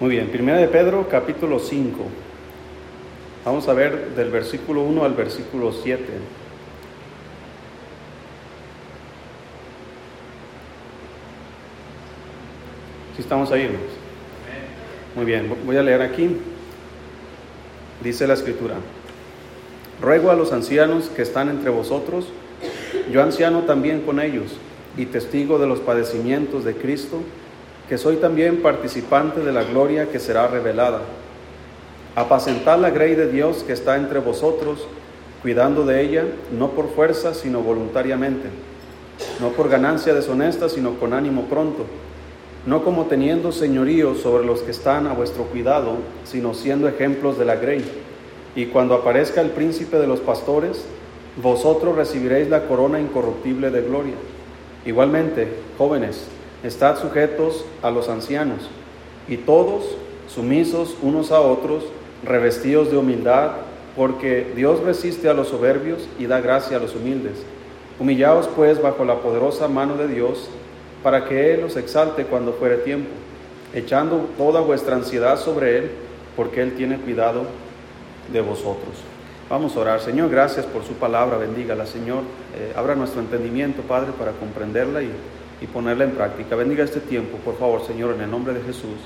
Muy bien, Primera de Pedro, capítulo 5. Vamos a ver del versículo 1 al versículo 7. Si estamos ahí, hermanos. Muy bien, voy a leer aquí. Dice la escritura. Ruego a los ancianos que están entre vosotros, yo anciano también con ellos, y testigo de los padecimientos de Cristo, que soy también participante de la gloria que será revelada. Apacentad la grey de Dios que está entre vosotros, cuidando de ella, no por fuerza, sino voluntariamente, no por ganancia deshonesta, sino con ánimo pronto no como teniendo señorío sobre los que están a vuestro cuidado, sino siendo ejemplos de la grey. Y cuando aparezca el príncipe de los pastores, vosotros recibiréis la corona incorruptible de gloria. Igualmente, jóvenes, estad sujetos a los ancianos, y todos sumisos unos a otros, revestidos de humildad, porque Dios resiste a los soberbios y da gracia a los humildes. Humillaos pues bajo la poderosa mano de Dios, para que Él os exalte cuando fuere tiempo, echando toda vuestra ansiedad sobre Él, porque Él tiene cuidado de vosotros. Vamos a orar. Señor, gracias por su palabra. Bendígala, Señor. Eh, abra nuestro entendimiento, Padre, para comprenderla y, ponerla en práctica. Bendiga este tiempo, por favor, Señor, en el nombre de Jesús.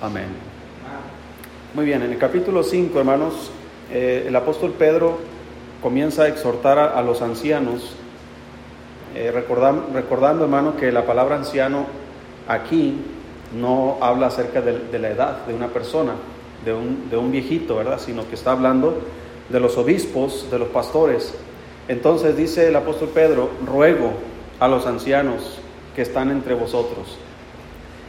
Amén. Muy bien, en el capítulo 5, hermanos, eh, el apóstol Pedro comienza a exhortar a los ancianos eh, recordando, hermano, que la palabra anciano aquí no habla acerca de, la edad de una persona, de un, de un, viejito, ¿verdad? Sino que está hablando de los obispos, de los pastores. Entonces dice el apóstol Pedro, ruego a los ancianos que están entre vosotros.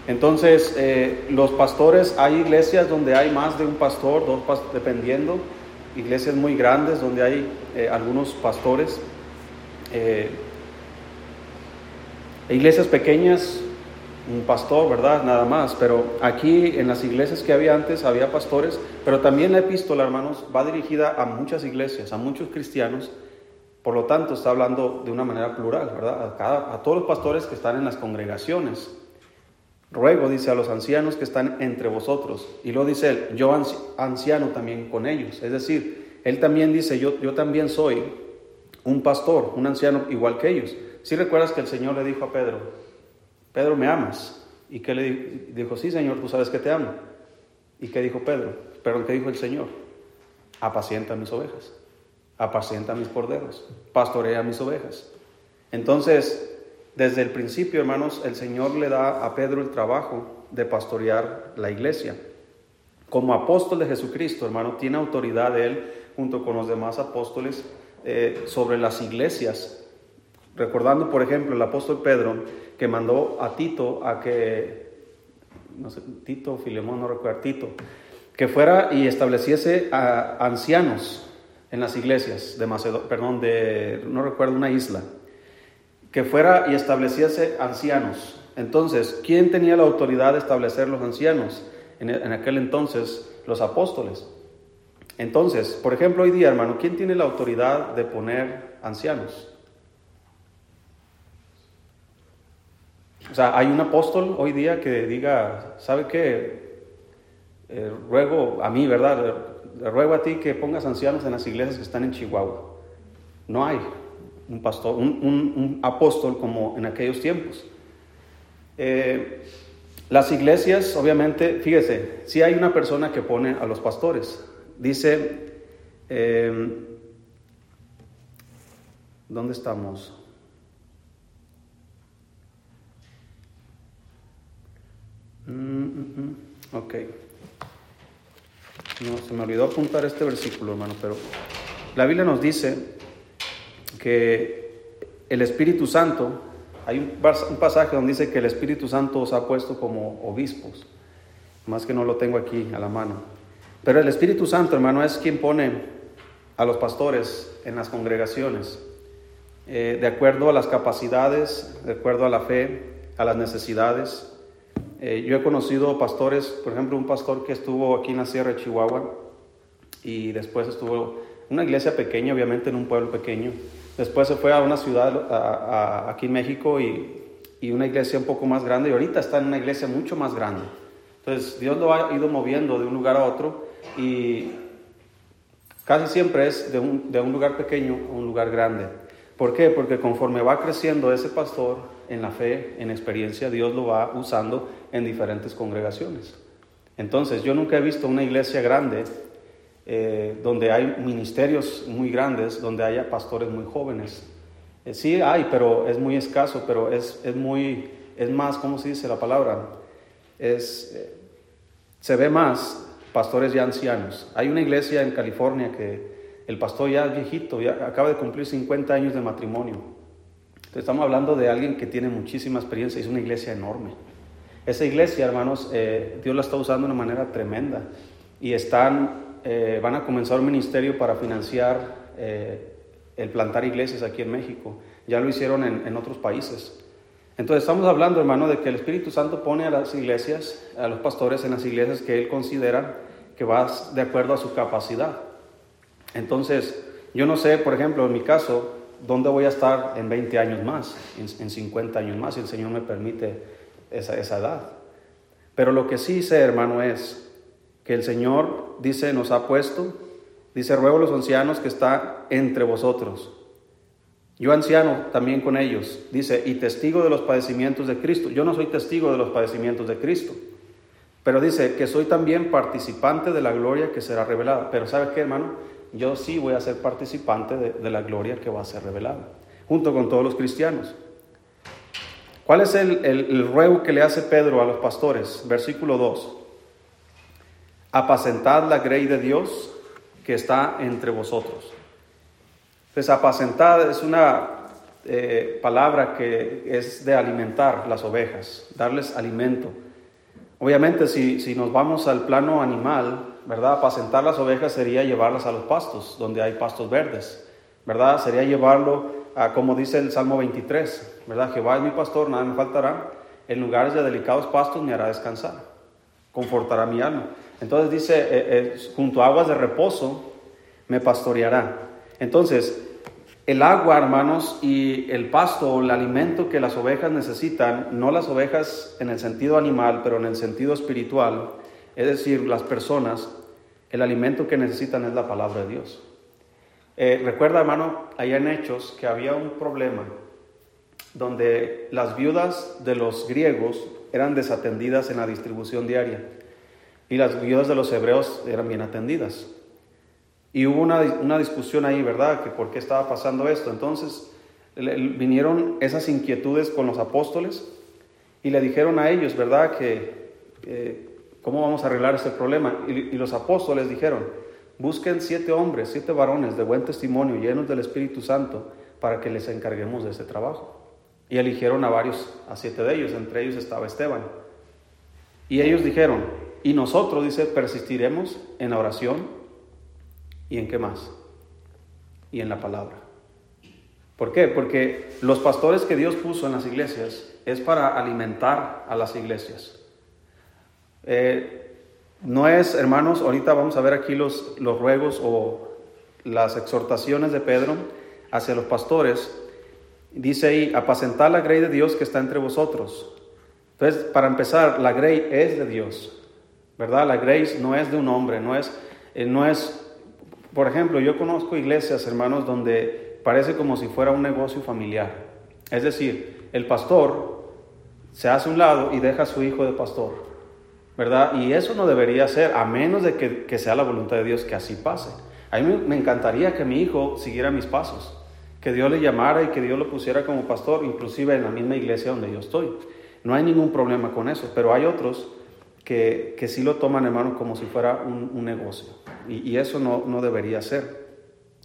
Entonces, eh, los pastores, hay iglesias donde hay más de un pastor, dos dependiendo, iglesias muy grandes donde hay eh, algunos pastores. Iglesias pequeñas, un pastor, ¿verdad? Nada más. Pero aquí en las iglesias que había antes había pastores, pero también la epístola, hermanos, va dirigida a muchas iglesias, a muchos cristianos. Por lo tanto, está hablando de una manera plural, ¿verdad? A, todos los pastores que están en las congregaciones. Ruego, dice, a los ancianos que están entre vosotros. Y luego dice él, yo anciano también con ellos. Es decir, él también dice, yo, yo también soy un pastor, un anciano igual que ellos. Si recuerdas que el Señor le dijo a Pedro, Pedro, ¿me amas? ¿Y qué le dijo? Sí, Señor, tú sabes que te amo. ¿Y qué dijo Pedro? Pero ¿qué dijo el Señor? Apacienta mis ovejas, apacienta mis corderos, pastorea mis ovejas. Entonces, desde el principio, hermanos, el Señor le da a Pedro el trabajo de pastorear la iglesia. Como apóstol de Jesucristo, hermano, tiene autoridad él, junto con los demás apóstoles, eh, sobre las iglesias Recordando, por ejemplo, el apóstol Pedro que mandó a Tito a que, no sé, Tito, Filemón, no recuerdo, Tito, que fuera y estableciese a ancianos en las iglesias de Macedonia, perdón, de, no recuerdo, una isla, que fuera y estableciese ancianos. Entonces, ¿quién tenía la autoridad de establecer los ancianos? En, en aquel entonces, los apóstoles. Entonces, por ejemplo, hoy día, hermano, ¿quién tiene la autoridad de poner ancianos? O sea, hay un apóstol hoy día que diga, ¿sabe qué? Eh, ruego a mí, ¿verdad? Ruego a ti que pongas ancianos en las iglesias que están en Chihuahua. No hay un pastor, un, apóstol como en aquellos tiempos. Eh, las iglesias, obviamente, fíjese, si hay una persona que pone a los pastores. Dice, eh, ¿dónde estamos? Mm, mm, mm. ok. No, se me olvidó apuntar este versículo, hermano, pero la Biblia nos dice que el Espíritu Santo, hay un pasaje donde dice que el Espíritu Santo os ha puesto como obispos, más que no lo tengo aquí a la mano. Pero el Espíritu Santo, hermano, es quien pone a los pastores en las congregaciones, eh, de acuerdo a las capacidades, de acuerdo a la fe, a las necesidades. Eh, yo he conocido pastores, por ejemplo, un pastor que estuvo aquí en la Sierra de Chihuahua y después estuvo en una iglesia pequeña, obviamente en un pueblo pequeño. Después se fue a una ciudad aquí en México y, y, una iglesia un poco más grande y ahorita está en una iglesia mucho más grande. Entonces Dios lo ha ido moviendo de un lugar a otro y casi siempre es de un, de un lugar pequeño a un lugar grande. ¿Por qué? Porque conforme va creciendo ese pastor en la fe, en experiencia, Dios lo va usando en diferentes congregaciones. Entonces, yo nunca he visto una iglesia grande eh, donde hay ministerios muy grandes, donde haya pastores muy jóvenes. Eh, sí hay, pero es muy escaso, pero es, es muy, es más, ¿cómo se dice la palabra? Es, eh, se ve más pastores ya ancianos. Hay una iglesia en California que el pastor ya es viejito, ya acaba de cumplir 50 años de matrimonio. estamos hablando de alguien que tiene muchísima experiencia, es una iglesia enorme. Esa iglesia, hermanos, eh, Dios la está usando de una manera tremenda y están, eh, van a comenzar un ministerio para financiar eh, el plantar iglesias aquí en México. Ya lo hicieron en, en otros países. Entonces estamos hablando, hermano, de que el Espíritu Santo pone a las iglesias, a los pastores en las iglesias que Él considera que va de acuerdo a su capacidad. Entonces, yo no sé, por ejemplo, en mi caso, dónde voy a estar en 20 años más, en, 50 años más, si el Señor me permite esa, esa edad. Pero lo que sí sé, hermano, es que el Señor dice, nos ha puesto, dice, ruego a los ancianos que está entre vosotros. Yo anciano también con ellos, dice, y testigo de los padecimientos de Cristo. Yo no soy testigo de los padecimientos de Cristo, pero dice que soy también participante de la gloria que será revelada. Pero ¿sabe qué, hermano? Yo sí voy a ser participante de, la gloria que va a ser revelada, junto con todos los cristianos. ¿Cuál es el, ruego que le hace Pedro a los pastores? Versículo 2. Apacentad la grey de Dios que está entre vosotros. Pues apacentad es una eh, palabra que es de alimentar las ovejas, darles alimento. Obviamente si, si nos vamos al plano animal, ¿verdad? Apacentar las ovejas sería llevarlas a los pastos, donde hay pastos verdes, ¿verdad? Sería llevarlo como dice el Salmo 23, ¿verdad? Jehová es mi pastor, nada me faltará. En lugares de delicados pastos me hará descansar, confortará mi alma. Entonces dice, eh, eh, junto a aguas de reposo me pastoreará. Entonces, el agua, hermanos, y el pasto, el alimento que las ovejas necesitan, no las ovejas en el sentido animal, pero en el sentido espiritual, es decir, las personas, el alimento que necesitan es la palabra de Dios. Eh, recuerda, hermano, allá en Hechos que había un problema donde las viudas de los griegos eran desatendidas en la distribución diaria y las viudas de los hebreos eran bien atendidas. Y hubo una, una discusión ahí, ¿verdad? Que por qué estaba pasando esto. Entonces vinieron esas inquietudes con los apóstoles y le dijeron a ellos, ¿verdad? Que eh, cómo vamos a arreglar ese problema. y los apóstoles dijeron, Busquen siete hombres, siete varones de buen testimonio, llenos del Espíritu Santo, para que les encarguemos de ese trabajo. Y eligieron a varios, a siete de ellos, entre ellos estaba Esteban. Y ellos dijeron, y nosotros, dice, persistiremos en la oración y en qué más? Y en la palabra. ¿Por qué? Porque los pastores que Dios puso en las iglesias es para alimentar a las iglesias. Eh, no es, hermanos, ahorita vamos a ver aquí los, los ruegos o las exhortaciones de Pedro hacia los pastores. Dice ahí, apacentar la grey de Dios que está entre vosotros. Entonces, para empezar, la grey es de Dios, ¿verdad? La grey no es de un hombre, no es, eh, no es, por ejemplo, yo conozco iglesias, hermanos, donde parece como si fuera un negocio familiar. Es decir, el pastor se hace un lado y deja a su hijo de pastor. ¿Verdad? Y eso no debería ser, a menos de que, sea la voluntad de Dios que así pase. A mí me encantaría que mi hijo siguiera mis pasos, que Dios le llamara y que Dios lo pusiera como pastor, inclusive en la misma iglesia donde yo estoy. No hay ningún problema con eso, pero hay otros que, que sí lo toman, hermano, como si fuera un, negocio. Y, eso no, no, debería ser.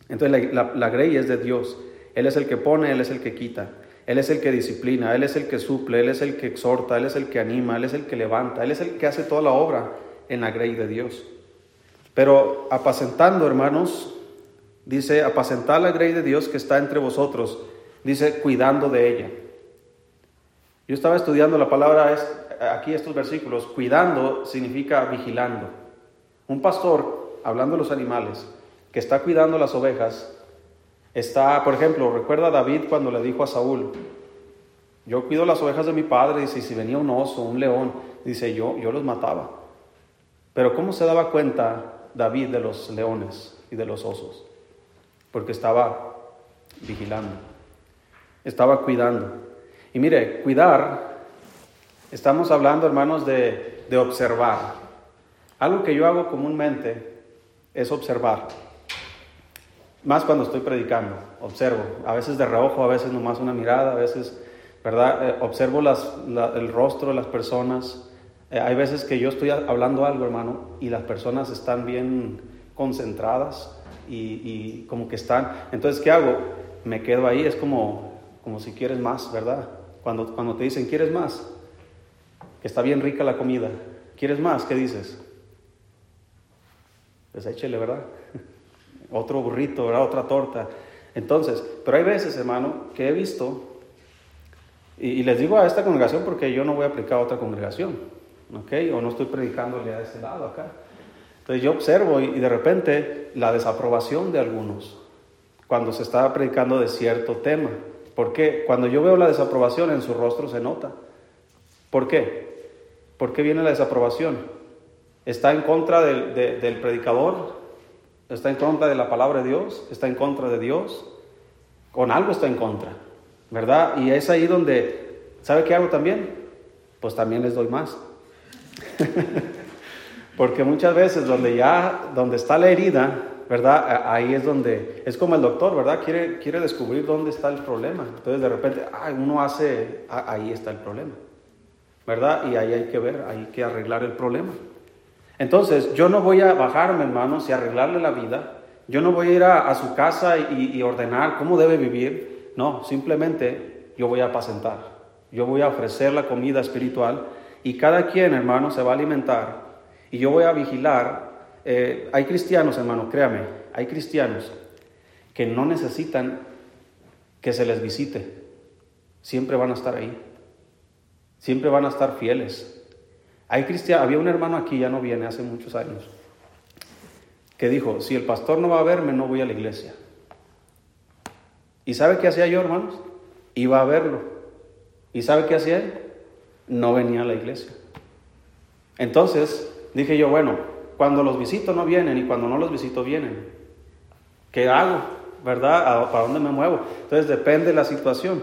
Entonces la, la, la grey es de Dios. Él es el que pone, Él es el que quita. Él es el que disciplina, Él es el que suple, Él es el que exhorta, Él es el que anima, Él es el que levanta, Él es el que hace toda la obra en la grey de Dios. Pero apacentando, hermanos, dice, apacentar la grey de Dios que está entre vosotros, dice, cuidando de ella. Yo estaba estudiando la palabra, aquí estos versículos, cuidando significa vigilando. Un pastor, hablando de los animales, que está cuidando las ovejas, Está, por ejemplo, recuerda David cuando le dijo a Saúl, yo cuido las ovejas de mi padre, y si venía un oso, un león, dice, yo, yo los mataba. Pero ¿cómo se daba cuenta David de los leones y de los osos? Porque estaba vigilando, estaba cuidando. Y mire, cuidar, estamos hablando, hermanos, de, de observar. Algo que yo hago comúnmente es observar. Más cuando estoy predicando, observo. A veces de reojo, a veces nomás una mirada, a veces, ¿verdad? Eh, observo las, el rostro de las personas. Eh, hay veces que yo estoy hablando algo, hermano, y las personas están bien concentradas y, y, como que están. Entonces, ¿qué hago? Me quedo ahí, es como, como si quieres más, ¿verdad? Cuando, cuando te dicen, ¿quieres más? Que está bien rica la comida. ¿Quieres más? ¿Qué dices? Pues échele, ¿verdad? Otro burrito, ¿verdad? Otra torta. Entonces, pero hay veces, hermano, que he visto, y, les digo a esta congregación porque yo no voy a aplicar a otra congregación, ¿ok? O no estoy predicándole a ese lado acá. Entonces yo observo y, de repente la desaprobación de algunos cuando se está predicando de cierto tema. ¿Por qué? Cuando yo veo la desaprobación en su rostro se nota. ¿Por qué? ¿Por qué viene la desaprobación? está en contra del, predicador, está en contra de la palabra de Dios, está en contra de Dios, con algo está en contra, ¿verdad? Y es ahí donde, ¿sabe qué hago también? Pues también les doy más. Porque muchas veces donde ya, donde está la herida, ¿verdad? Ahí es donde, es como el doctor, ¿verdad? Quiere, quiere descubrir dónde está el problema. Entonces de repente, uno hace, ahí está el problema, ¿verdad? Y ahí hay que ver, hay que arreglar el problema. Entonces, yo no voy a bajarme, hermanos, y arreglarle la vida. Yo no voy a ir a, su casa y, ordenar cómo debe vivir. No, simplemente yo voy a apacentar. Yo voy a ofrecer la comida espiritual y cada quien, hermano, se va a alimentar. Y yo voy a vigilar. Eh, hay cristianos, hermano, créame, hay cristianos que no necesitan que se les visite. Siempre van a estar ahí. Siempre van a estar fieles. Hay había un hermano aquí, ya no viene, hace muchos años, que dijo, si el pastor no va a verme, no voy a la iglesia. ¿Y sabe qué hacía yo, hermanos? Iba a verlo. ¿Y sabe qué hacía él? No venía a la iglesia. Entonces dije yo, bueno, cuando los visito no vienen y cuando no los visito vienen. ¿Qué hago? ¿Verdad? ¿Para dónde me muevo? Entonces depende de la situación.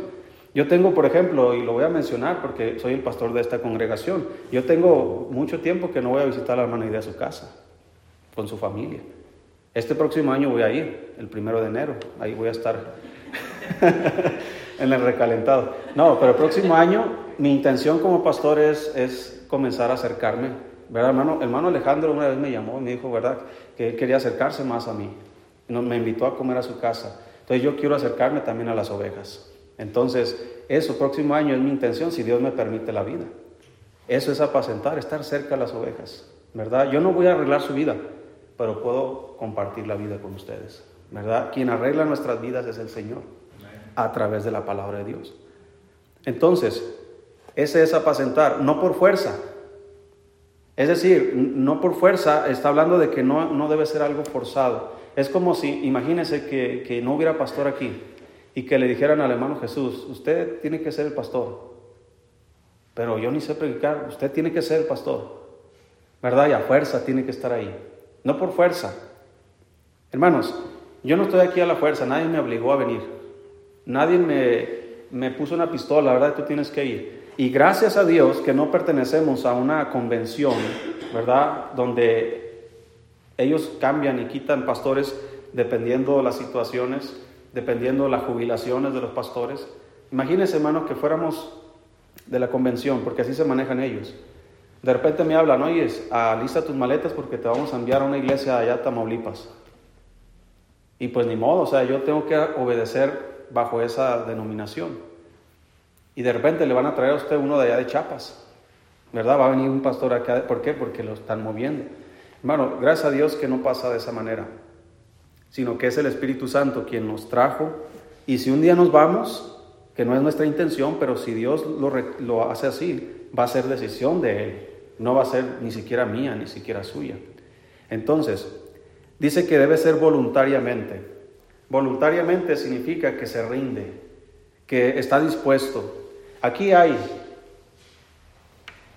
Yo tengo, por ejemplo, y lo voy a mencionar porque soy el pastor de esta congregación, yo tengo mucho tiempo que no voy a visitar a la hermana Idea a su casa, con su familia. Este próximo año voy a ir, el primero de enero, ahí voy a estar en el recalentado. No, pero el próximo año mi intención como pastor es, es comenzar a acercarme. ¿Verdad, hermano? Hermano Alejandro una vez me llamó y me dijo, ¿verdad?, que él quería acercarse más a mí. Me invitó a comer a su casa. Entonces yo quiero acercarme también a las ovejas. Entonces, eso próximo año es mi intención, si Dios me permite la vida. Eso es apacentar, estar cerca de las ovejas, ¿verdad? Yo no voy a arreglar su vida, pero puedo compartir la vida con ustedes, ¿verdad? Quien arregla nuestras vidas es el Señor, a través de la palabra de Dios. Entonces, ese es apacentar, no por fuerza. Es decir, no por fuerza, está hablando de que no, no debe ser algo forzado. Es como si, imagínense que, que no hubiera pastor aquí y que le dijeran al hermano Jesús, usted tiene que ser el pastor, pero yo ni sé predicar, usted tiene que ser el pastor, ¿verdad? Y a fuerza tiene que estar ahí, no por fuerza. Hermanos, yo no estoy aquí a la fuerza, nadie me obligó a venir, nadie me, me puso una pistola, ¿verdad? Tú tienes que ir. Y gracias a Dios que no pertenecemos a una convención, ¿verdad? Donde ellos cambian y quitan pastores dependiendo de las situaciones dependiendo de las jubilaciones de los pastores. Imagínense, hermanos, que fuéramos de la convención, porque así se manejan ellos. De repente me hablan, oye, alista tus maletas porque te vamos a enviar a una iglesia allá a Tamaulipas. Y pues ni modo, o sea, yo tengo que obedecer bajo esa denominación. Y de repente le van a traer a usted uno de allá de Chiapas, ¿verdad? Va a venir un pastor acá, ¿por qué? Porque lo están moviendo. Hermano, gracias a Dios que no pasa de esa manera sino que es el Espíritu Santo quien nos trajo. Y si un día nos vamos, que no es nuestra intención, pero si Dios lo, hace así, va a ser decisión de Él, no va a ser ni siquiera mía, ni siquiera suya. Entonces, dice que debe ser voluntariamente. Voluntariamente significa que se rinde, que está dispuesto. Aquí hay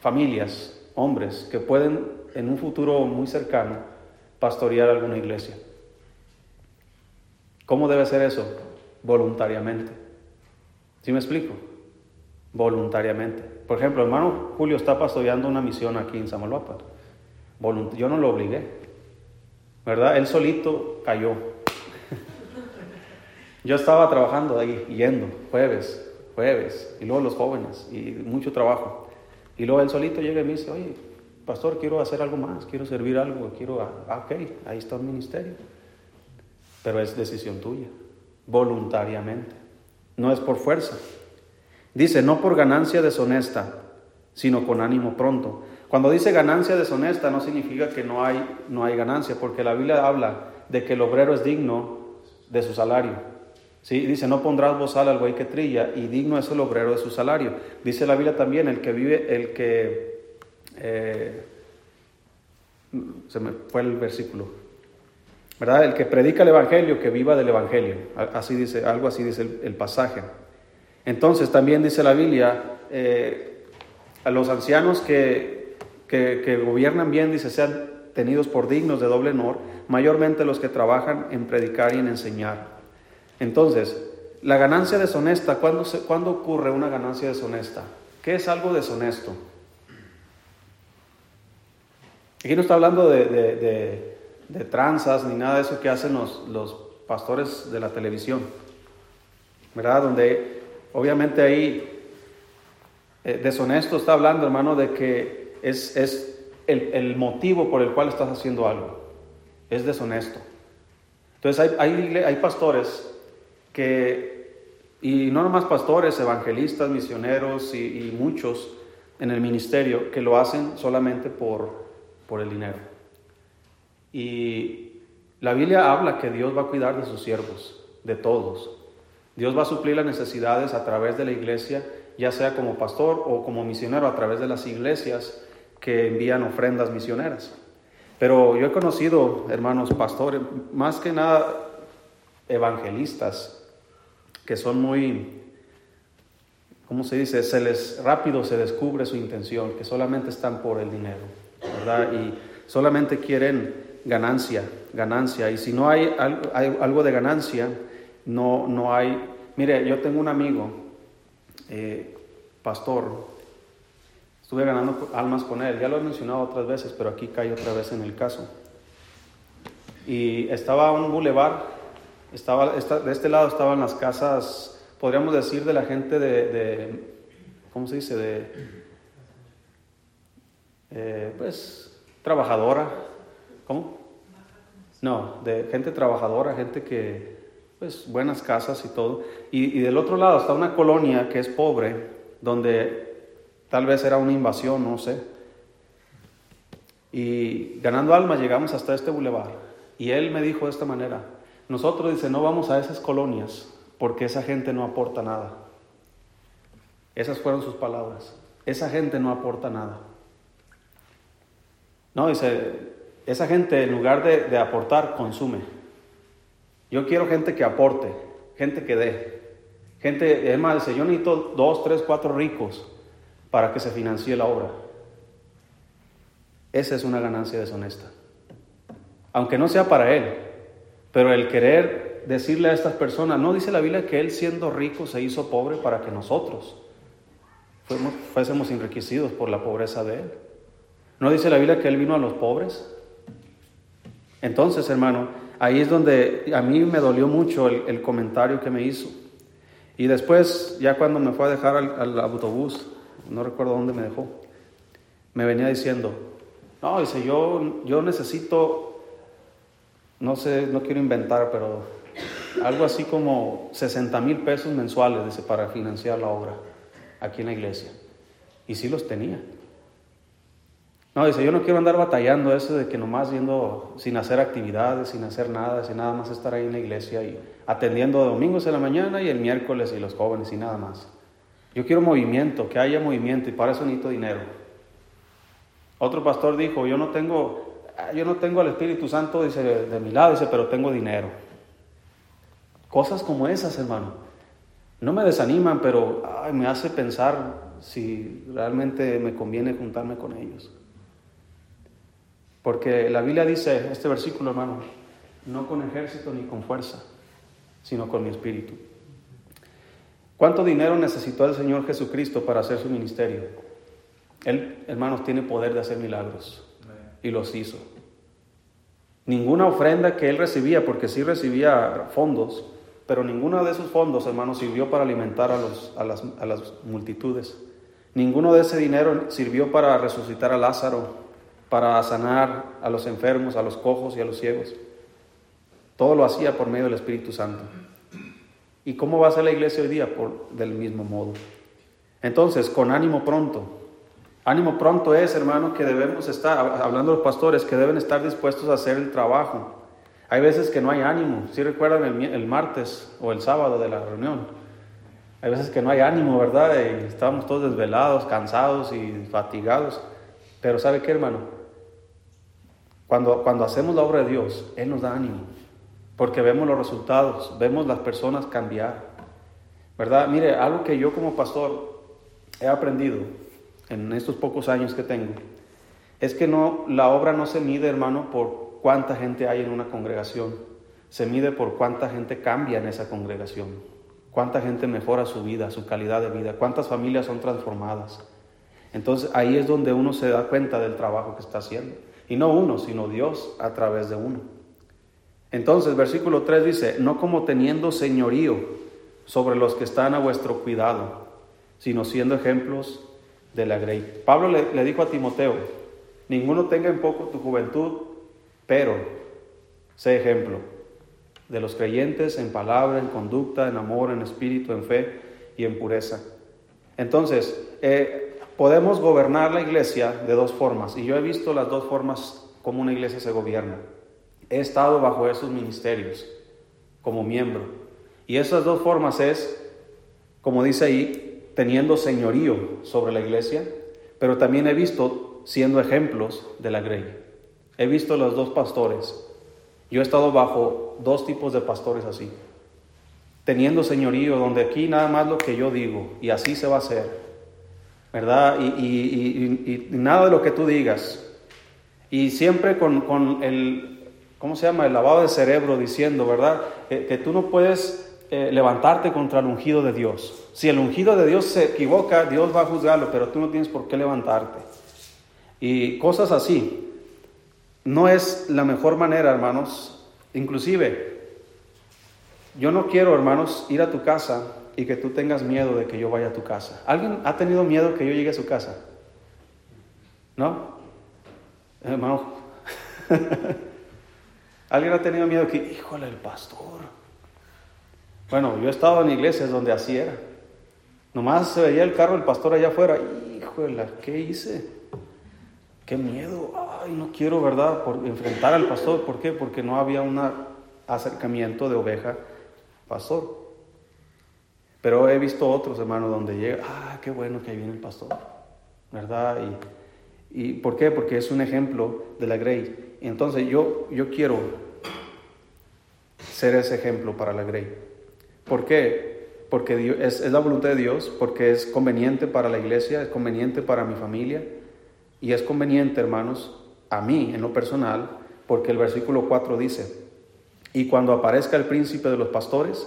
familias hombres que pueden en un futuro muy cercano pastorear alguna iglesia. ¿Cómo debe ser eso? Voluntariamente. ¿Sí me explico? Voluntariamente. Por ejemplo, hermano Julio está pastoreando una misión aquí en Samalhuapa. Yo no lo obligué. ¿Verdad? Él solito cayó. Yo estaba trabajando ahí, yendo, jueves, jueves, y luego los jóvenes, y mucho trabajo. Y luego él solito llega y me dice, oye, pastor, quiero hacer algo más, quiero servir algo, quiero, ah, ok, ahí está el ministerio. Pero es decisión tuya, voluntariamente, no es por fuerza. Dice, no por ganancia deshonesta, sino con ánimo pronto. Cuando dice ganancia deshonesta no significa que no hay, no hay ganancia, porque la Biblia habla de que el obrero es digno de su salario. ¿Sí? Dice, no pondrás bozal al güey que trilla, y digno es el obrero de su salario. Dice la Biblia también, el que vive, el que... Eh, se me fue el versículo. El que predica el Evangelio, que viva del Evangelio. Así dice, algo así dice el, pasaje. Entonces también dice la Biblia, eh, a los ancianos que, que, gobiernan bien, dice, sean tenidos por dignos de doble honor, mayormente los que trabajan en predicar y en enseñar. Entonces, la ganancia deshonesta, ¿cuándo, se, ocurre una ganancia deshonesta? ¿Qué es algo deshonesto? Aquí no está hablando de, tranzas ni nada de eso que hacen los, los, pastores de la televisión, ¿verdad? Donde obviamente ahí eh, deshonesto está hablando, hermano, de que es, es el, el, motivo por el cual estás haciendo algo. Es deshonesto. Entonces hay, hay, hay pastores que, y no nomás pastores, evangelistas, misioneros y, muchos en el ministerio que lo hacen solamente por, por el dinero. Y la Biblia habla que Dios va a cuidar de sus siervos, de todos. Dios va a suplir las necesidades a través de la iglesia, ya sea como pastor o como misionero a través de las iglesias que envían ofrendas misioneras. Pero yo he conocido, hermanos pastores, más que nada evangelistas, que son muy, ¿cómo se dice? Se les rápido se descubre su intención, que solamente están por el dinero, ¿verdad? Y solamente quieren ganancia, ganancia. Y si no hay, algo de ganancia, no, no hay. Mire, yo tengo un amigo, eh, pastor, estuve ganando almas con él, ya lo he mencionado otras veces, pero aquí cae otra vez en el caso. Y estaba un bulevar estaba, de este lado estaban las casas, podríamos decir, de la gente de, ¿cómo se dice? De, eh, pues, trabajadora. ¿Cómo? No, de gente trabajadora, gente que, pues, buenas casas y todo. Y, y del otro lado está una colonia que es pobre, donde tal vez era una invasión, no sé. Y ganando alma llegamos hasta este bulevar. Y él me dijo de esta manera, nosotros, dice, no vamos a esas colonias porque esa gente no aporta nada. Esas fueron sus palabras. Esa gente no aporta nada. No, dice, esa gente en lugar de, aportar, consume. Yo quiero gente que aporte, gente que dé. Gente, es más, yo necesito dos, tres, cuatro ricos para que se financie la obra. Esa es una ganancia deshonesta. Aunque no sea para él, pero el querer decirle a estas personas, no dice la Biblia que Él siendo rico se hizo pobre para que nosotros fuésemos enriquecidos por la pobreza de Él. ¿No dice la Biblia que Él vino a los pobres? Entonces, hermano, ahí es donde a mí me dolió mucho el, comentario que me hizo. Y después, ya cuando me fue a dejar al, al, autobús, no recuerdo dónde me dejó, me venía diciendo, no, dice, yo, yo necesito no sé, no quiero inventar, pero algo así como 60 mil pesos mensuales dice, para financiar la obra aquí en la iglesia. Y sí los tenía. No, dice, yo no quiero andar batallando eso de que nomás yendo sin hacer actividades, sin hacer nada, sin nada más estar ahí en la iglesia y atendiendo domingos en la mañana y el miércoles y los jóvenes y nada más. Yo quiero movimiento, que haya movimiento y para eso necesito dinero. Otro pastor dijo, yo no tengo yo no tengo al Espíritu Santo dice, de mi lado, dice, pero tengo dinero. Cosas como esas, hermano. No me desaniman, pero me hace pensar si realmente me conviene juntarme con ellos. Porque la Biblia dice, este versículo hermano, no con ejército ni con fuerza, sino con mi espíritu. ¿Cuánto dinero necesitó el Señor Jesucristo para hacer su ministerio? Él, hermanos, tiene poder de hacer milagros y los hizo. Ninguna ofrenda que él recibía, porque sí recibía fondos, pero ninguno de esos fondos, hermanos, sirvió para alimentar a, los, a, las, a las multitudes. Ninguno de ese dinero sirvió para resucitar a Lázaro, para sanar a los enfermos, a los cojos y a los ciegos. Todo lo hacía por medio del Espíritu Santo. ¿Y cómo va a ser la iglesia hoy día? Por, del mismo modo. Entonces, con ánimo pronto. Ánimo pronto es, hermano, que debemos estar, hablando los pastores, que deben estar dispuestos a hacer el trabajo. Hay veces que no hay ánimo. Si recuerdan el, el, martes o el sábado de la reunión. Hay veces que no hay ánimo, ¿verdad? Y estamos todos desvelados, cansados y fatigados. Pero ¿sabe qué, hermano? Cuando, cuando hacemos la obra de Dios, Él nos da ánimo porque vemos los resultados, vemos las personas cambiar. ¿Verdad? Mire, algo que yo como pastor he aprendido en estos pocos años que tengo, es que no, la obra no se mide, hermano, por cuánta gente hay en una congregación, se mide por cuánta gente cambia en esa congregación, cuánta gente mejora su vida, su calidad de vida, cuántas familias son transformadas. Entonces ahí es donde uno se da cuenta del trabajo que está haciendo. Y no uno, sino Dios a través de uno. Entonces, versículo 3 dice, no como teniendo señorío sobre los que están a vuestro cuidado, sino siendo ejemplos de la grey. Pablo le, dijo a Timoteo, ninguno tenga en poco tu juventud, pero sé ejemplo de los creyentes en palabra, en conducta, en amor, en espíritu, en fe y en pureza. Entonces, eh, podemos gobernar la iglesia de dos formas, y yo he visto las dos formas como una iglesia se gobierna. He estado bajo esos ministerios como miembro. Y esas dos formas es, como dice ahí, teniendo señorío sobre la iglesia, pero también he visto siendo ejemplos de la grey. He visto los dos pastores. Yo he estado bajo dos tipos de pastores así. Teniendo señorío, donde aquí nada más lo que yo digo, y así se va a hacer. ¿Verdad? Y, nada de lo que tú digas. Y siempre con, con el, ¿cómo se llama? El lavado de cerebro diciendo, ¿verdad? que tú no puedes eh, levantarte contra el ungido de Dios. Si el ungido de Dios se equivoca, Dios va a juzgarlo, pero tú no tienes por qué levantarte. Y cosas así. No es la mejor manera, hermanos. Inclusive, yo no quiero, hermanos, ir a tu casa y que tú tengas miedo de que yo vaya a tu casa. ¿Alguien ha tenido miedo que yo llegue a su casa? ¿No? Hermano. ¿Alguien ha tenido miedo que, híjole, el pastor? Bueno, yo he estado en iglesias donde así era. Nomás se veía el carro del pastor allá afuera. Híjole, ¿qué hice? Qué miedo. Ay, no quiero, ¿verdad? Por enfrentar al pastor. ¿Por qué? Porque no había un acercamiento de oveja pastor. Pero he visto otros hermanos donde llega, ah, qué bueno que ahí viene el pastor, ¿verdad? Y, ¿Y por qué? Porque es un ejemplo de la Grey. Entonces yo, yo quiero ser ese ejemplo para la Grey. ¿Por qué? Porque es, es la voluntad de Dios, porque es conveniente para la iglesia, es conveniente para mi familia y es conveniente, hermanos, a mí en lo personal, porque el versículo 4 dice, y cuando aparezca el príncipe de los pastores,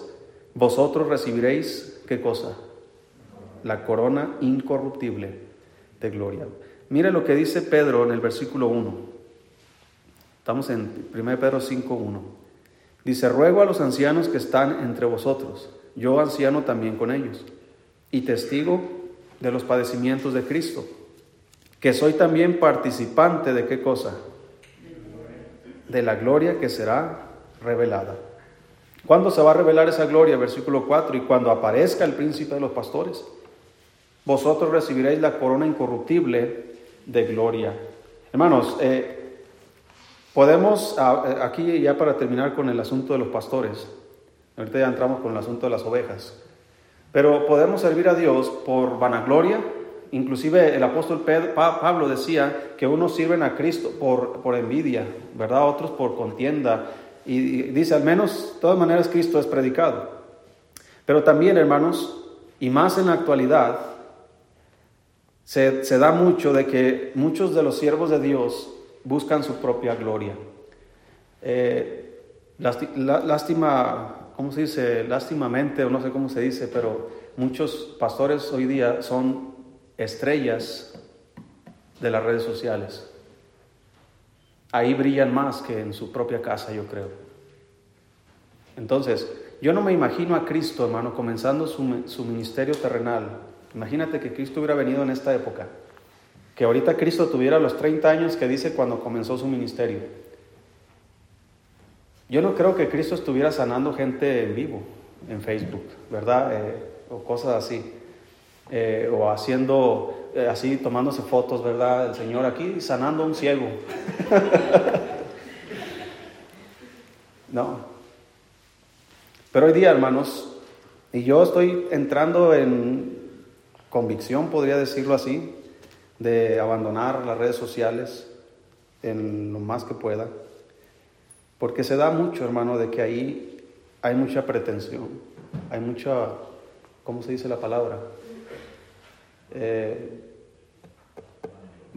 vosotros recibiréis, ¿qué cosa? La corona incorruptible de gloria. Mire lo que dice Pedro en el versículo 1. Estamos en 1 Pedro 5, 1. Dice, ruego a los ancianos que están entre vosotros, yo anciano también con ellos, y testigo de los padecimientos de Cristo, que soy también participante de qué cosa? De la gloria que será revelada. ¿Cuándo se va a revelar esa gloria? Versículo 4, y cuando aparezca el príncipe de los pastores, vosotros recibiréis la corona incorruptible de gloria. Hermanos, eh, Podemos, ah, eh, aquí ya para terminar con el asunto de los pastores, ahorita ya entramos con el asunto de las ovejas, pero podemos servir a Dios por vanagloria, inclusive el apóstol Pablo decía que unos sirven a Cristo por, por envidia, ¿verdad? Otros por contienda, y dice, al menos, de todas maneras, Cristo es predicado. Pero también, hermanos, y más en la actualidad, se, se da mucho de que muchos de los siervos de Dios buscan su propia gloria. Eh, lástima, ¿cómo se dice? Lástimamente, o no sé cómo se dice, pero muchos pastores hoy día son estrellas de las redes sociales. Ahí brillan más que en su propia casa, yo creo. Entonces, yo no me imagino a Cristo, hermano, comenzando su, su ministerio terrenal. Imagínate que Cristo hubiera venido en esta época. Que ahorita Cristo tuviera los 30 años que dice cuando comenzó su ministerio. Yo no creo que Cristo estuviera sanando gente en vivo, en Facebook, ¿verdad? Eh, o cosas así. Eh, o haciendo, eh, así, tomándose fotos, ¿verdad? El Señor aquí sanando a un ciego. no. Pero hoy día, hermanos, y yo estoy entrando en convicción, podría decirlo así, de abandonar las redes sociales en lo más que pueda. Porque se da mucho, hermano, de que ahí hay mucha pretensión, hay mucha, ¿cómo se dice la palabra? Eh,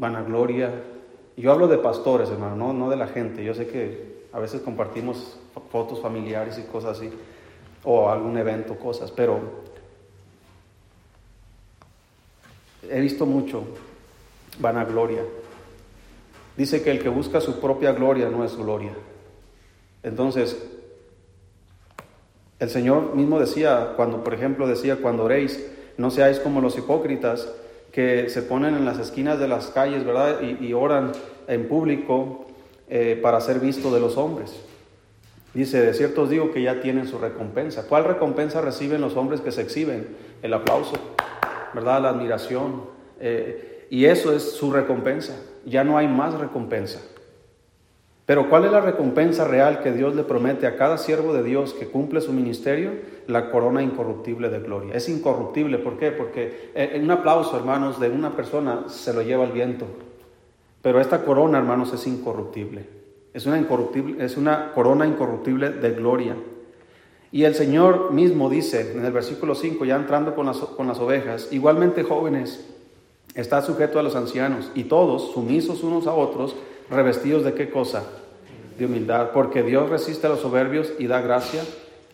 vanagloria. Yo hablo de pastores, hermano, no, no de la gente. Yo sé que a veces compartimos fotos familiares y cosas así, o algún evento, cosas, pero he visto mucho vanagloria. Dice que el que busca su propia gloria no es gloria. Entonces, el Señor mismo decía, cuando, por ejemplo, decía, cuando oréis, no seáis como los hipócritas que se ponen en las esquinas de las calles, ¿verdad? Y, oran en público eh, para ser visto de los hombres. Dice, de cierto os digo que ya tienen su recompensa. ¿Cuál recompensa reciben los hombres que se exhiben? El aplauso, ¿verdad? La admiración. Eh, y eso es su recompensa. Ya no hay más recompensa. Pero ¿cuál es la recompensa real que Dios le promete a cada siervo de Dios que cumple su ministerio? La corona incorruptible de gloria. Es incorruptible, ¿por qué? Porque eh, un aplauso, hermanos, de una persona se lo lleva el viento. Pero esta corona, hermanos, es incorruptible. Es una, incorruptible, es una corona incorruptible de gloria. Y el Señor mismo dice en el versículo 5, ya entrando con las, con las ovejas, igualmente jóvenes, está sujeto a los ancianos y todos, sumisos unos a otros, revestidos de qué cosa? De humildad, porque Dios resiste a los soberbios y da gracia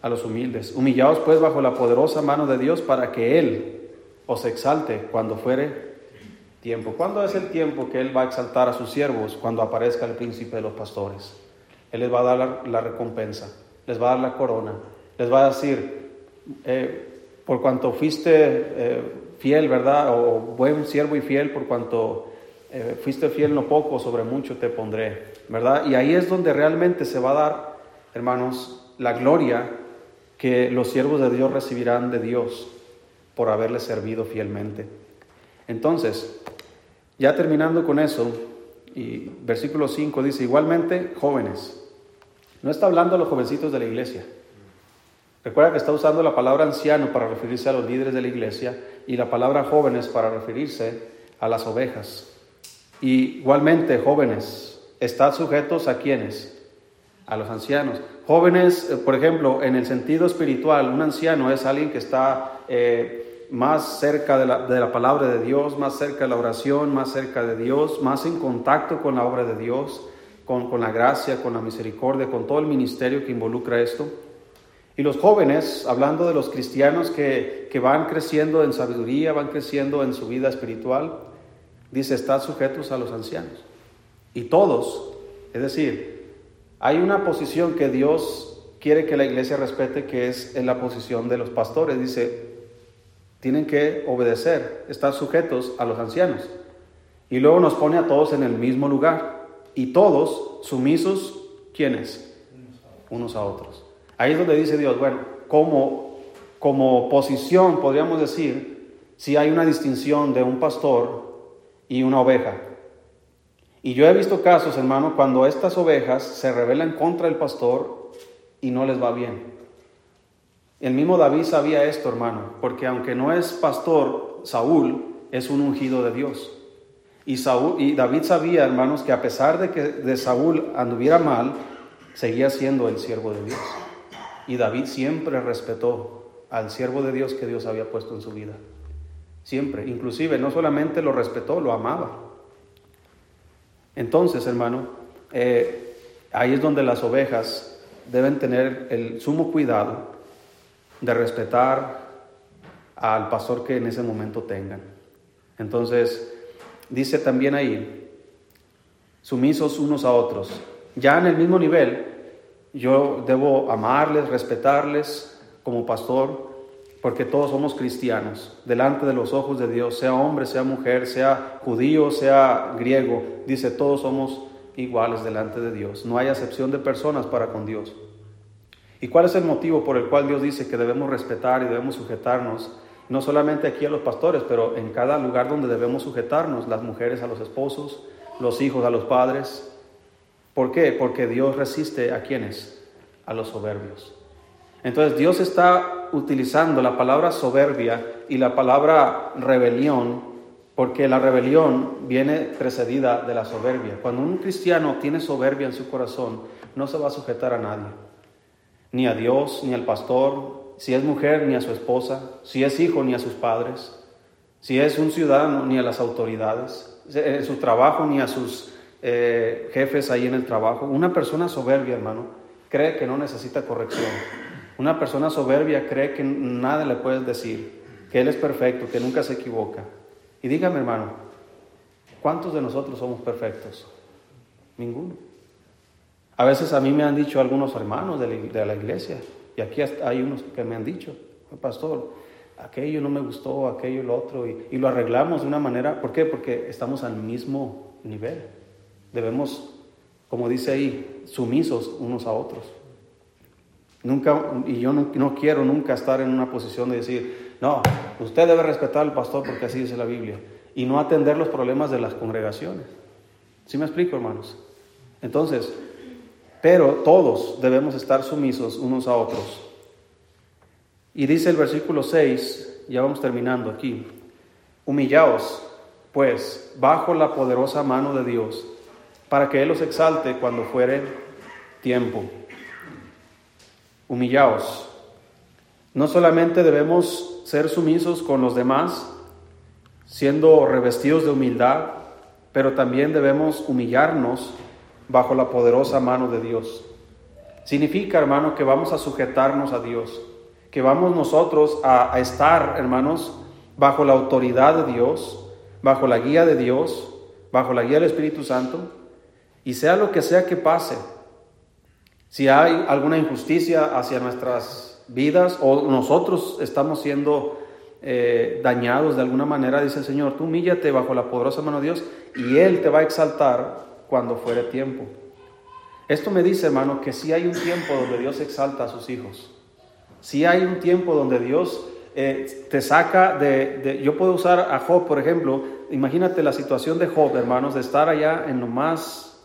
a los humildes. Humillaos pues bajo la poderosa mano de Dios para que Él os exalte cuando fuere tiempo. ¿Cuándo es el tiempo que Él va a exaltar a sus siervos? Cuando aparezca el príncipe de los pastores. Él les va a dar la, recompensa, les va a dar la corona, les va a decir, eh, por cuanto fuiste eh, fiel, ¿verdad? O buen siervo y fiel, por cuanto eh, fuiste fiel no poco, sobre mucho te pondré, ¿verdad? Y ahí es donde realmente se va a dar, hermanos, la gloria que los siervos de Dios recibirán de Dios por haberle servido fielmente. Entonces, ya terminando con eso, y versículo 5 dice, igualmente jóvenes, no está hablando a los jovencitos de la iglesia. Recuerda que está usando la palabra anciano para referirse a los líderes de la iglesia y la palabra jóvenes para referirse a las ovejas. Igualmente, jóvenes, están sujetos a quienes? A los ancianos. Jóvenes, eh, por ejemplo, en el sentido espiritual, un anciano es alguien que está eh, más cerca de la, de la, palabra de Dios, más cerca de la oración, más cerca de Dios, más en contacto con la obra de Dios, con, con la gracia, con la misericordia, con todo el ministerio que involucra esto. Y los jóvenes, hablando de los cristianos que, que van creciendo en sabiduría, van creciendo en su vida espiritual, dice, están sujetos a los ancianos. Y todos, es decir, hay una posición que Dios quiere que la iglesia respete, que es en la posición de los pastores. Dice, tienen que obedecer, estar sujetos a los ancianos. Y luego nos pone a todos en el mismo lugar. Y todos sumisos, ¿quiénes? Unos a otros. Ahí es donde dice Dios, bueno, como, como posición podríamos decir, si hay una distinción de un pastor y una oveja. Y yo he visto casos, hermano, cuando estas ovejas se rebelan contra el pastor y no les va bien. El mismo David sabía esto, hermano, porque aunque no es pastor, Saúl es un ungido de Dios. Y, Saúl, y David sabía, hermanos, que a pesar de que de Saúl anduviera mal, seguía siendo el siervo de Dios. Y David siempre respetó al siervo de Dios que Dios había puesto en su vida. Siempre. Inclusive no solamente lo respetó, lo amaba. Entonces, hermano, eh, ahí es donde las ovejas deben tener el sumo cuidado de respetar al pastor que en ese momento tengan. Entonces, dice también ahí, sumisos unos a otros. Ya en el mismo nivel, yo debo amarles, respetarles como pastor, porque todos somos cristianos, delante de los ojos de Dios, sea hombre, sea mujer, sea judío, sea griego, dice, todos somos iguales delante de Dios. No hay acepción de personas para con Dios. ¿Y cuál es el motivo por el cual Dios dice que debemos respetar y debemos sujetarnos? No solamente aquí a los pastores, pero en cada lugar donde debemos sujetarnos, las mujeres a los esposos, los hijos a los padres. ¿Por qué? Porque Dios resiste a quienes? A los soberbios. Entonces Dios está utilizando la palabra soberbia y la palabra rebelión porque la rebelión viene precedida de la soberbia. Cuando un cristiano tiene soberbia en su corazón, no se va a sujetar a nadie ni a Dios, ni al pastor, si es mujer, ni a su esposa, si es hijo, ni a sus padres, si es un ciudadano, ni a las autoridades, en su trabajo, ni a sus eh, jefes ahí en el trabajo. Una persona soberbia, hermano, cree que no necesita corrección. Una persona soberbia cree que nada le puedes decir, que Él es perfecto, que nunca se equivoca. Y dígame, hermano, ¿cuántos de nosotros somos perfectos? Ninguno. A veces a mí me han dicho algunos hermanos de la, iglesia, y aquí hay unos que me han dicho, pastor, aquello no me gustó, aquello lo otro, y, y, lo arreglamos de una manera, ¿por qué? Porque estamos al mismo nivel. Debemos, como dice ahí, sumisos unos a otros. Y yo no, quiero nunca estar en una posición de decir, no, usted debe respetar al pastor porque así dice la Biblia, y no atender los problemas de las congregaciones. ¿Sí me explico, hermanos? Entonces, pero todos debemos estar sumisos unos a otros. Y dice el versículo 6, ya vamos terminando aquí, humillaos pues bajo la poderosa mano de Dios, para que Él os exalte cuando fuere tiempo. Humillaos. No solamente debemos ser sumisos con los demás, siendo revestidos de humildad, pero también debemos humillarnos bajo la poderosa mano de Dios. Significa, hermano, que vamos a sujetarnos a Dios, que vamos nosotros a, estar, hermanos, bajo la autoridad de Dios, bajo la guía de Dios, bajo la guía del Espíritu Santo, y sea lo que sea que pase, si hay alguna injusticia hacia nuestras vidas o nosotros estamos siendo eh, dañados de alguna manera, dice el Señor, tú humíllate bajo la poderosa mano de Dios y Él te va a exaltar cuando fuere tiempo. Esto me dice, hermano, que si hay un tiempo donde Dios exalta a sus hijos. Si hay un tiempo donde Dios eh, te saca de, Yo puedo usar a Job, por ejemplo. Imagínate la situación de Job, hermanos, de estar allá en lo más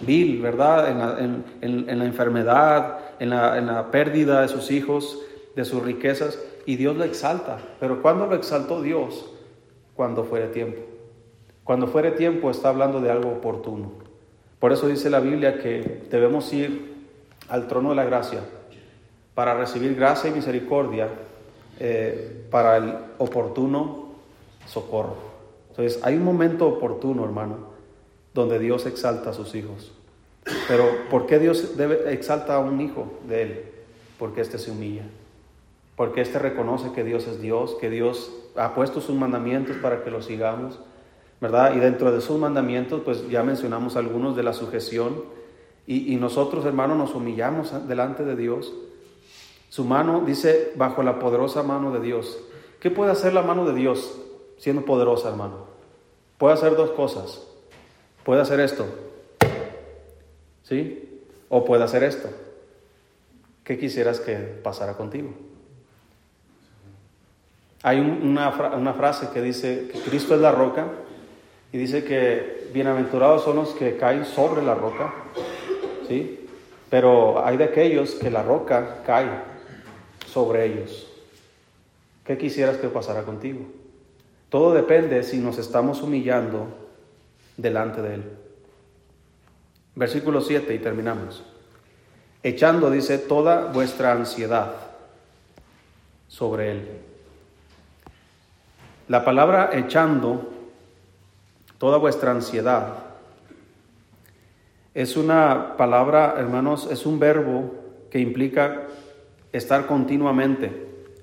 vil, ¿verdad? En la, enfermedad, en la, en la pérdida de sus hijos, de sus riquezas. Y Dios lo exalta. Pero ¿cuándo lo exaltó Dios? Cuando fuere tiempo. Cuando fuere tiempo está hablando de algo oportuno. Por eso dice la Biblia que debemos ir al trono de la gracia para recibir gracia y misericordia eh, para el oportuno socorro. Entonces hay un momento oportuno, hermano, donde Dios exalta a sus hijos. Pero ¿por qué Dios debe, exalta a un hijo de él? Porque éste se humilla. Porque éste reconoce que Dios es Dios, que Dios ha puesto sus mandamientos para que los sigamos ¿verdad? Y dentro de sus mandamientos, pues ya mencionamos algunos de la sujeción. Y, nosotros, hermanos, nos humillamos delante de Dios. Su mano dice, bajo la poderosa mano de Dios. ¿Qué puede hacer la mano de Dios siendo poderosa, hermano? Puede hacer dos cosas. Puede hacer esto. ¿Sí? O puede hacer esto. ¿Qué quisieras que pasara contigo? Hay una, una frase que dice que Cristo es la roca y dice que bienaventurados son los que caen sobre la roca, ¿sí? Pero hay de aquellos que la roca cae sobre ellos. ¿Qué quisieras que pasara contigo? Todo depende si nos estamos humillando delante de Él. Versículo 7 y terminamos. Echando, dice, toda vuestra ansiedad sobre Él. La palabra echando toda vuestra ansiedad Es una palabra, hermanos, es un verbo que implica estar continuamente,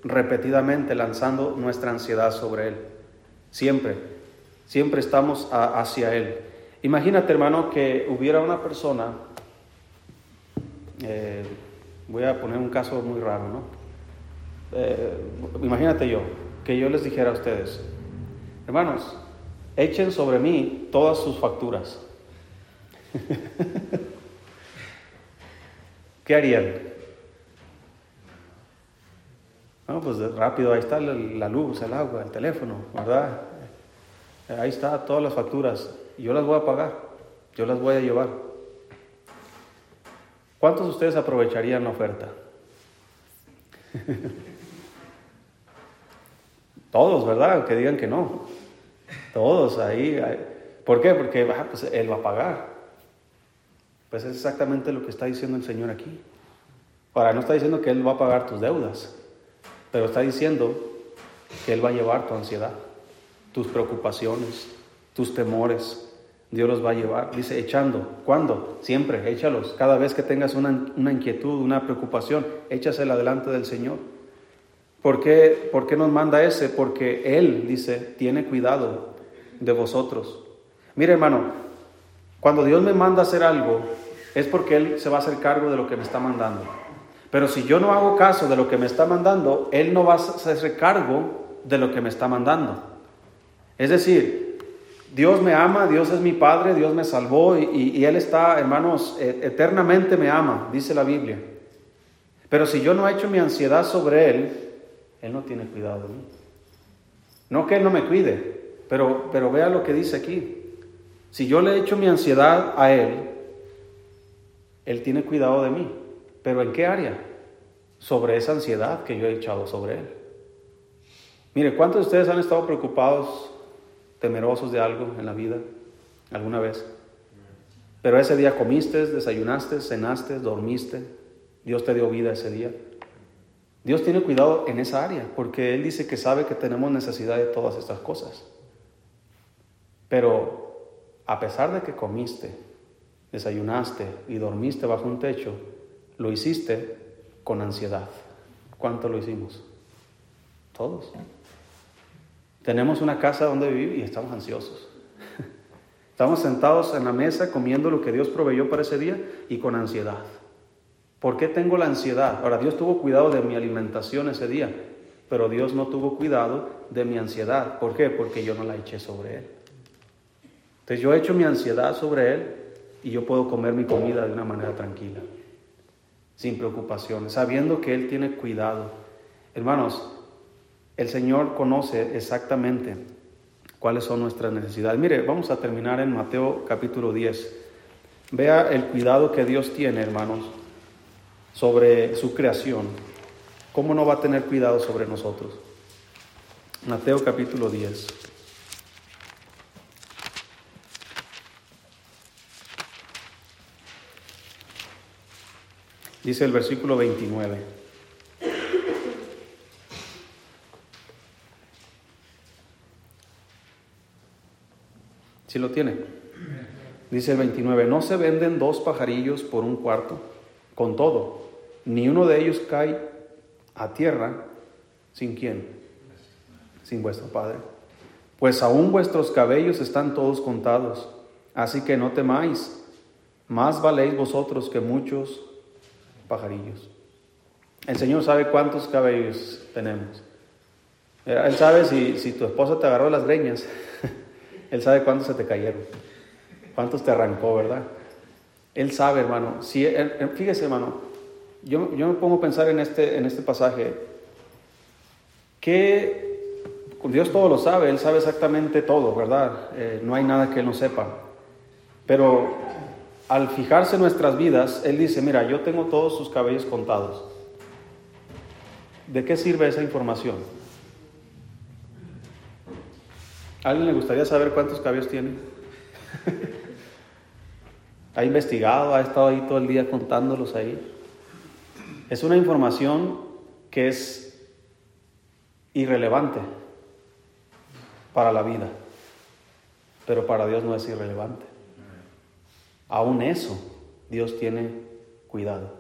repetidamente lanzando nuestra ansiedad sobre Él. Siempre, siempre estamos hacia Él. Imagínate, hermano, que hubiera una persona, eh, voy a poner un caso muy raro, ¿no? Eh, imagínate yo, que yo les dijera a ustedes, hermanos, echen sobre mí todas sus facturas. ¿Qué harían? No, pues rápido, ahí está la luz, el agua, el teléfono, ¿verdad? Ahí está todas las facturas. Yo las voy a pagar, yo las voy a llevar. ¿Cuántos de ustedes aprovecharían la oferta? Todos, ¿verdad? Que digan que no. Todos ahí. ¿Por qué? Porque ah, pues Él va a pagar. Pues es exactamente lo que está diciendo el Señor aquí. Ahora, no está diciendo que Él va a pagar tus deudas, pero está diciendo que Él va a llevar tu ansiedad, tus preocupaciones, tus temores. Dios los va a llevar. Dice, echando. ¿Cuándo? Siempre, échalos. Cada vez que tengas una, una inquietud, una preocupación, échasela delante del Señor. ¿Por qué, ¿Por qué nos manda ese? Porque Él, dice, tiene cuidado de vosotros. Mire, hermano, cuando Dios me manda hacer algo, es porque Él se va a hacer cargo de lo que me está mandando. Pero si yo no hago caso de lo que me está mandando, Él no va a hacerse cargo de lo que me está mandando. Es decir, Dios me ama, Dios es mi Padre, Dios me salvó y, Él está, hermanos, e, eternamente me ama, dice la Biblia. Pero si yo no he hecho mi ansiedad sobre Él, él no tiene cuidado de mí. No que Él no me cuide, pero, pero vea lo que dice aquí. Si yo le he hecho mi ansiedad a Él, Él tiene cuidado de mí. ¿Pero en qué área? Sobre esa ansiedad que yo he echado sobre Él. Mire, ¿cuántos de ustedes han estado preocupados, temerosos de algo en la vida alguna vez? Pero ese día comiste, desayunaste, cenaste, dormiste, Dios te dio vida ese día. Dios tiene cuidado en esa área, porque Él dice que sabe que tenemos necesidad de todas estas cosas. Pero a pesar de que comiste, desayunaste y dormiste bajo un techo, lo hiciste con ansiedad. ¿Cuánto lo hicimos? Todos. Tenemos una casa donde vivir y estamos ansiosos. Estamos sentados en la mesa comiendo lo que Dios proveyó para ese día y con ansiedad. ¿Por qué tengo la ansiedad? Ahora, Dios tuvo cuidado de mi alimentación ese día, pero Dios no tuvo cuidado de mi ansiedad. ¿Por qué? Porque yo no la eché sobre Él. Entonces yo he hecho mi ansiedad sobre Él y yo puedo comer mi comida de una manera tranquila, sin preocupaciones, sabiendo que Él tiene cuidado. Hermanos, el Señor conoce exactamente cuáles son nuestras necesidades. Mire, vamos a terminar en Mateo capítulo 10. Vea el cuidado que Dios tiene, hermanos, sobre su creación, ¿cómo no va a tener cuidado sobre nosotros? Mateo capítulo 10. Dice el versículo 29. Si lo tiene? Dice el 29, ¿no se venden dos pajarillos por un cuarto? Con todo, ni uno de ellos cae a tierra sin quién, sin vuestro Padre. Pues aún vuestros cabellos están todos contados, así que no temáis, más valéis vosotros que muchos pajarillos. El Señor sabe cuántos cabellos tenemos. Él sabe si, si tu esposa te agarró las greñas, Él sabe cuántos se te cayeron, cuántos te arrancó, ¿verdad? Él sabe, hermano. Si, fíjese, hermano, yo, me pongo a pensar en este, en este pasaje que Dios todo lo sabe, Él sabe exactamente todo, ¿verdad? Eh, no hay nada que Él no sepa. Pero al fijarse en nuestras vidas, Él dice, mira, yo tengo todos sus cabellos contados. ¿De qué sirve esa información? ¿A alguien le gustaría saber cuántos cabellos tiene? ¿Ha investigado? ¿Ha estado ahí todo el día contándolos ahí? Es una información que es irrelevante para la vida, pero para Dios no es irrelevante. Aún eso, Dios tiene cuidado.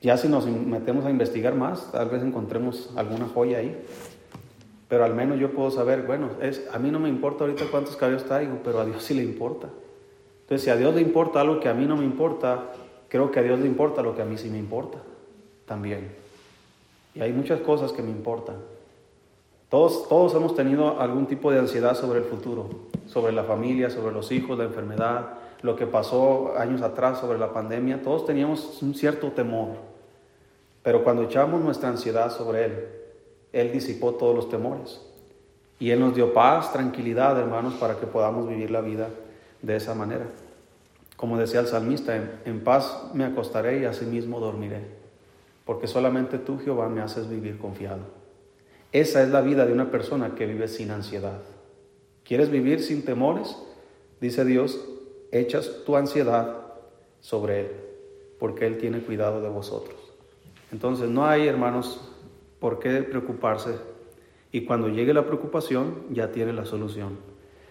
Ya si nos metemos a investigar más, tal vez encontremos alguna joya ahí. Pero al menos yo puedo saber, bueno, es, a mí no me importa ahorita cuántos cabellos traigo, pero a Dios sí le importa. Entonces, si a Dios le importa algo que a mí no me importa, creo que a Dios le importa lo que a mí sí me importa también. Y hay muchas cosas que me importan. Todos, todos hemos tenido algún tipo de ansiedad sobre el futuro, sobre la familia, sobre los hijos, la enfermedad, lo que pasó años atrás sobre la pandemia. Todos teníamos un cierto temor. Pero cuando echamos nuestra ansiedad sobre Él, Él disipó todos los temores. Y Él nos dio paz, tranquilidad, hermanos, para que podamos vivir la vida de esa manera. Como decía el salmista, en, paz me acostaré y asimismo dormiré, porque solamente tú, Jehová, me haces vivir confiado. Esa es la vida de una persona que vive sin ansiedad. ¿Quieres vivir sin temores? Dice Dios, echas tu ansiedad sobre Él, porque Él tiene cuidado de vosotros. Entonces no hay, hermanos, por qué preocuparse. Y cuando llegue la preocupación, ya tiene la solución.